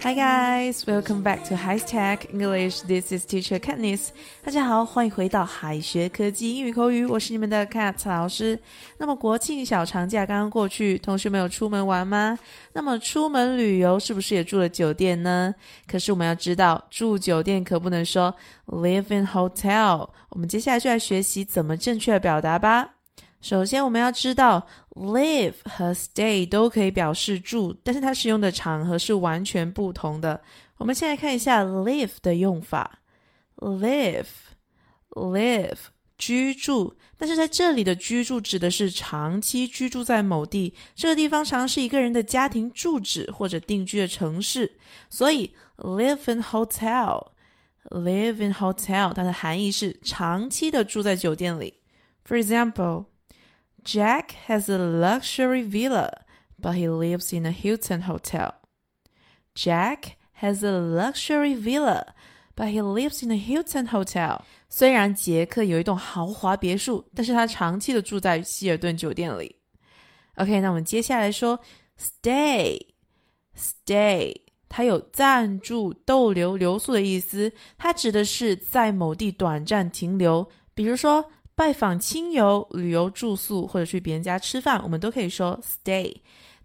Hi guys, welcome back to High Tech English. This is Teacher Katniss. 大家好，欢迎回到海学科技英语口语，我是你们的 Kat 老师。那么国庆小长假刚刚过去，同学们有出门玩吗？那么出门旅游是不是也住了酒店呢？可是我们要知道，住酒店可不能说 live in hotel。我们接下来就来学习怎么正确表达吧。首先，我们要知道 live 和 stay 都可以表示住，但是它使用的场合是完全不同的。我们先来看一下 live 的用法，live，live 居住，但是在这里的居住指的是长期居住在某地，这个地方常是一个人的家庭住址或者定居的城市，所以 live in hotel，live in hotel 它的含义是长期的住在酒店里。For example。Jack has a luxury villa, but he lives in a Hilton hotel. Jack has a luxury villa, but he lives in a Hilton hotel. 虽然杰克有一栋豪华别墅，但是他长期的住在希尔顿酒店里。OK，那我们接下来说 stay，stay，它有暂住、逗留、留宿的意思，它指的是在某地短暂停留，比如说。 拜访亲友、旅游住宿或者去别人家吃饭，我们都可以说 stay。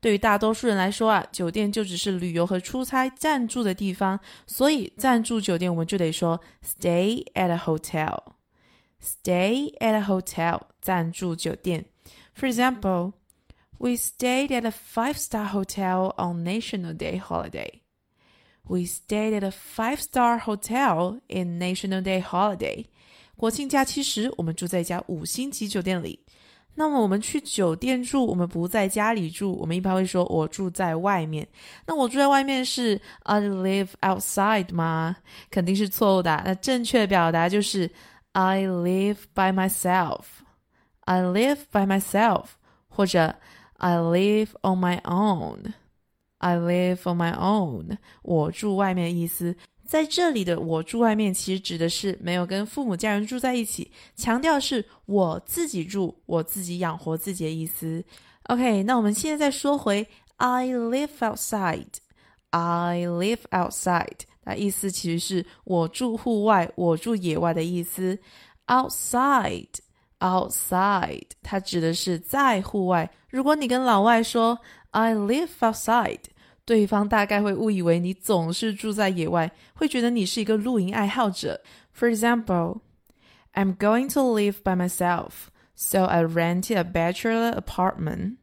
对于大多数人来说啊，酒店就只是旅游和出差暂住的地方，所以暂住酒店我们就得说 stay at a hotel。stay at a hotel，暂住酒店。For example, we stayed at a five-star hotel on National Day holiday. We stayed at a five-star hotel in National Day holiday. 国庆假期时，我们住在一家五星级酒店里。那么我们去酒店住，我们不在家里住，我们一般会说“我住在外面”。那我住在外面是 “I live outside” 吗？肯定是错误的。那正确表达就是 “I live by myself”。I live by myself，或者 “I live on my own”。I live on my own，我住外面的意思。在这里的“我住外面”其实指的是没有跟父母家人住在一起，强调是我自己住，我自己养活自己的意思。OK，那我们现在再说回 “I live outside”。I live outside，那意思其实是我住户外，我住野外的意思。Outside，outside，它指的是在户外。如果你跟老外说 “I live outside”。对方大概会误以为你总是住在野外，会觉得你是一个露营爱好者。For example, I'm going to live by myself, so I rented a bachelor apartment.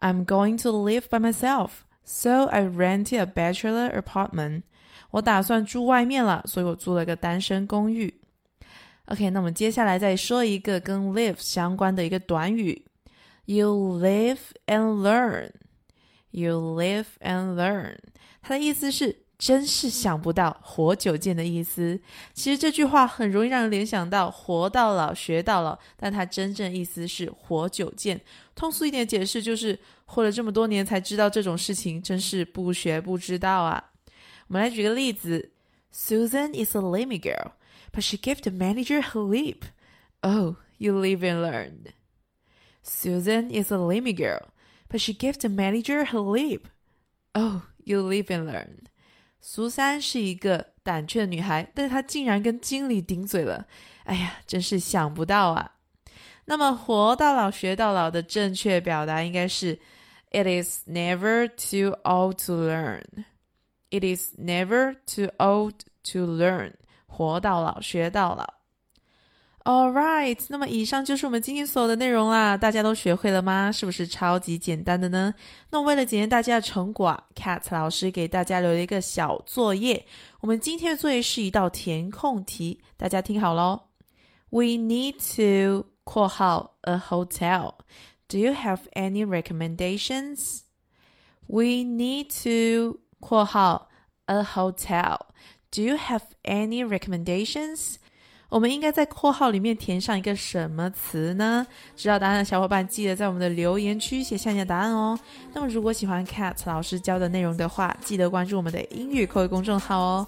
I'm going to live by myself, so I rented a bachelor apartment. 我打算住外面了，所以我租了个单身公寓。OK，那我们接下来再说一个跟 live 相关的一个短语：You live and learn。You live and learn，它的意思是真是想不到活久见的意思。其实这句话很容易让人联想到活到老学到老，但它真正意思是活久见。通俗一点解释就是活了这么多年才知道这种事情，真是不学不知道啊。我们来举个例子：Susan is a lame girl, but she gave the manager her lip. Oh, you live and learn. Susan is a lame girl. But she gave the manager her lip. Oh, you live and learn. 苏珊是一个胆怯的女孩，但是她竟然跟经理顶嘴了。哎呀，真是想不到啊！那么“活到老学到老”的正确表达应该是：It is never too old to learn. It is never too old to learn. 活到老学到老。 All right，那么以上就是我们今天所有的内容啦，大家都学会了吗？是不是超级简单的呢？那为了检验大家的成果，Cat 老师给大家留了一个小作业。我们今天的作业是一道填空题，大家听好喽。We need to 括号 a hotel. Do you have any recommendations? We need to 括号 a hotel. Do you have any recommendations? 我们应该在括号里面填上一个什么词呢？知道答案的小伙伴记得在我们的留言区写下你的答案哦。那么如果喜欢 Cat 老师教的内容的话，记得关注我们的英语口语公众号哦。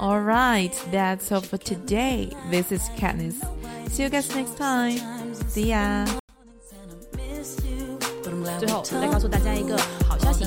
All right, that's all for today. This is Katniss. See you guys next time. See ya. 最后再告诉大家一个好消息，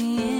Me.